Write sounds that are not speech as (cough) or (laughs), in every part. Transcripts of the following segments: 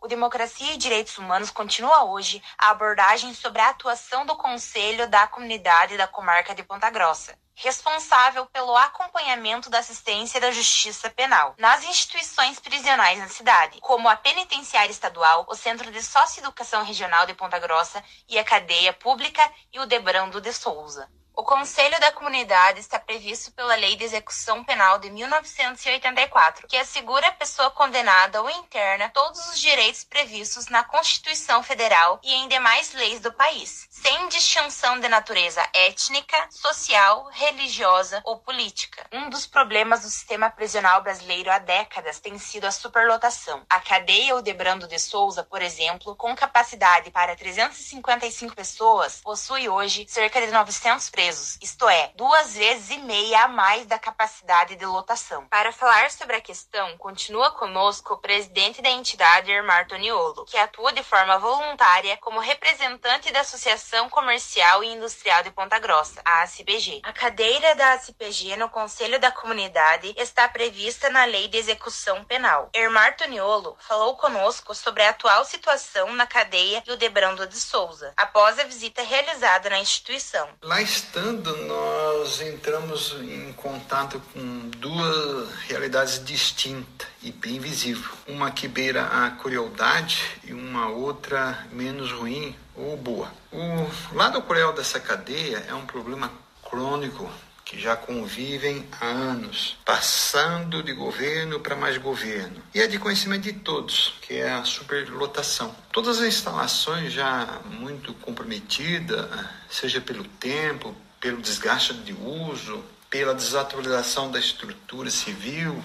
O Democracia e Direitos Humanos continua hoje a abordagem sobre a atuação do Conselho da Comunidade da Comarca de Ponta Grossa, responsável pelo acompanhamento da assistência da justiça penal nas instituições prisionais na cidade, como a Penitenciária Estadual, o Centro de Socioeducação Regional de Ponta Grossa e a Cadeia Pública e o Debrando de Souza. O Conselho da Comunidade está previsto pela Lei de Execução Penal de 1984, que assegura à pessoa condenada ou interna todos os direitos previstos na Constituição Federal e em demais leis do país, sem distinção de natureza étnica, social, religiosa ou política. Um dos problemas do sistema prisional brasileiro há décadas tem sido a superlotação. A cadeia ou Debrando de Souza, por exemplo, com capacidade para 355 pessoas, possui hoje cerca de 900 presos presos, isto é, duas vezes e meia a mais da capacidade de lotação. Para falar sobre a questão, continua conosco o presidente da entidade, Ermar Toniolo, que atua de forma voluntária como representante da Associação Comercial e Industrial de Ponta Grossa, a ACPG. A cadeira da ACPG no Conselho da Comunidade está prevista na Lei de Execução Penal. Ermar Toniolo falou conosco sobre a atual situação na cadeia e o Debrando de Souza, após a visita realizada na instituição. Lá está nós entramos em contato com duas realidades distintas e bem visíveis. Uma que beira a crueldade e uma outra menos ruim ou boa. O lado cruel dessa cadeia é um problema crônico que já convivem há anos, passando de governo para mais governo. E é de conhecimento de todos, que é a superlotação. Todas as instalações já muito comprometidas, seja pelo tempo, pelo desgaste de uso, pela desatualização da estrutura civil,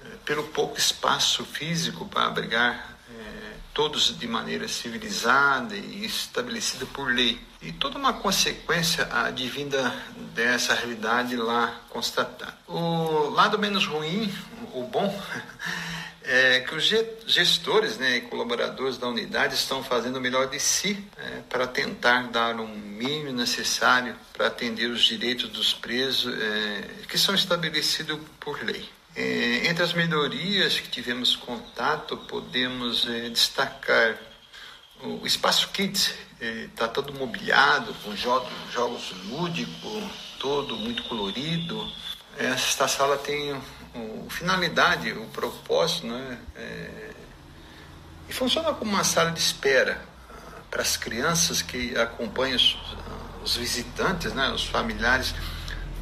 eh, pelo pouco espaço físico para abrigar é, todos de maneira civilizada e estabelecida por lei. E toda uma consequência advinda dessa realidade lá constatada. O lado menos ruim, o bom, (laughs) é que os gestores né, e colaboradores da unidade estão fazendo o melhor de si é, para tentar dar um mínimo necessário para atender os direitos dos presos é, que são estabelecidos por lei. É, entre as melhorias que tivemos contato, podemos é, destacar o Espaço Kids, está é, todo mobiliado, com jogos, jogos lúdicos, todo muito colorido. Esta sala tem o, finalidade, o propósito, né? É, e funciona como uma sala de espera ah, para as crianças que acompanham os, ah, os visitantes, né? Os familiares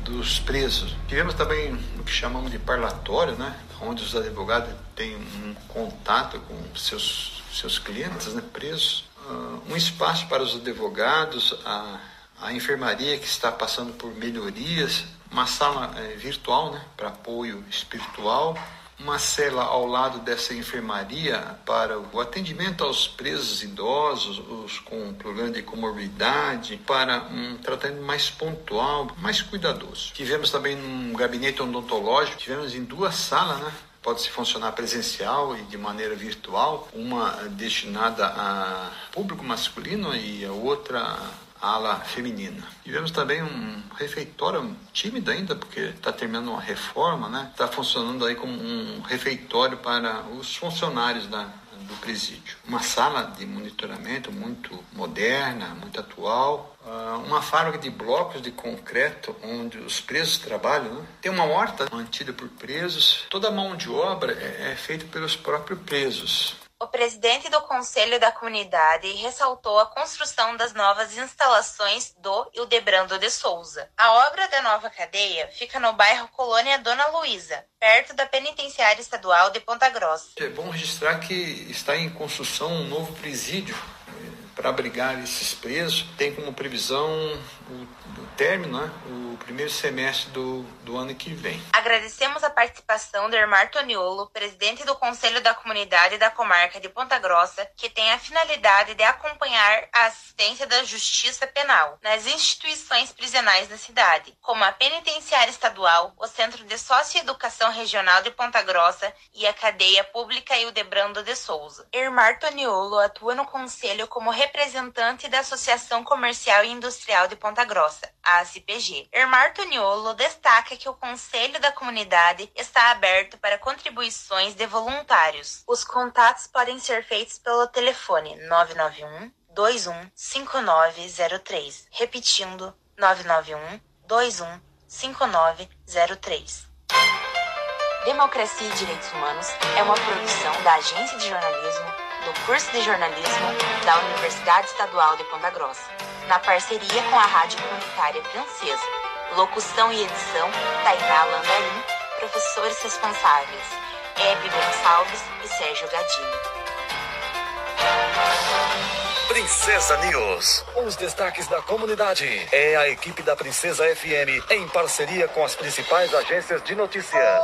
dos presos. Tivemos também o que chamamos de parlatório, né? Onde os advogados têm um contato com seus seus clientes, né? Presos. Uh, um espaço para os advogados, a, a enfermaria que está passando por melhorias uma sala é, virtual né, para apoio espiritual, uma cela ao lado dessa enfermaria para o atendimento aos presos idosos, os com problema de comorbidade, para um tratamento mais pontual, mais cuidadoso. Tivemos também um gabinete odontológico, tivemos em duas salas, né? pode-se funcionar presencial e de maneira virtual, uma destinada a público masculino e a outra ala feminina. Tivemos também um refeitório tímido ainda, porque está terminando uma reforma, né? Está funcionando aí como um refeitório para os funcionários da, do presídio. Uma sala de monitoramento muito moderna, muito atual. Uh, uma fábrica de blocos de concreto onde os presos trabalham. Né? Tem uma horta mantida por presos. Toda a mão de obra é, é feita pelos próprios presos. O presidente do Conselho da Comunidade ressaltou a construção das novas instalações do Hildebrando de Souza. A obra da nova cadeia fica no bairro Colônia Dona Luísa, perto da Penitenciária Estadual de Ponta Grossa. É bom registrar que está em construção um novo presídio eh, para abrigar esses presos. Tem como previsão o término, né? o primeiro semestre do, do ano que vem. Agradecemos a participação do Ermar Toniolo, presidente do Conselho da Comunidade da Comarca de Ponta Grossa, que tem a finalidade de acompanhar a assistência da justiça penal nas instituições prisionais da cidade, como a Penitenciária Estadual, o Centro de Socioeducação Regional de Ponta Grossa e a Cadeia Pública Hildebrando de Souza. Ermar Toniolo atua no Conselho como representante da Associação Comercial e Industrial de Ponta Grossa, a ACPG. Ermar Toniolo destaca que o Conselho da Comunidade está aberto para contribuições de voluntários. Os contatos podem ser feitos pelo telefone 991 21 5903. Repetindo, 991 21 5903. Democracia e Direitos Humanos é uma produção da Agência de Jornalismo, do curso de jornalismo da Universidade Estadual de Ponta Grossa, na parceria com a Rádio Comunitária Princesa. Locução e edição, Tainá Landarim, professores responsáveis, Hebe Gonçalves e Sérgio Gadini. Princesa News. Os destaques da comunidade. É a equipe da Princesa FM em parceria com as principais agências de notícias.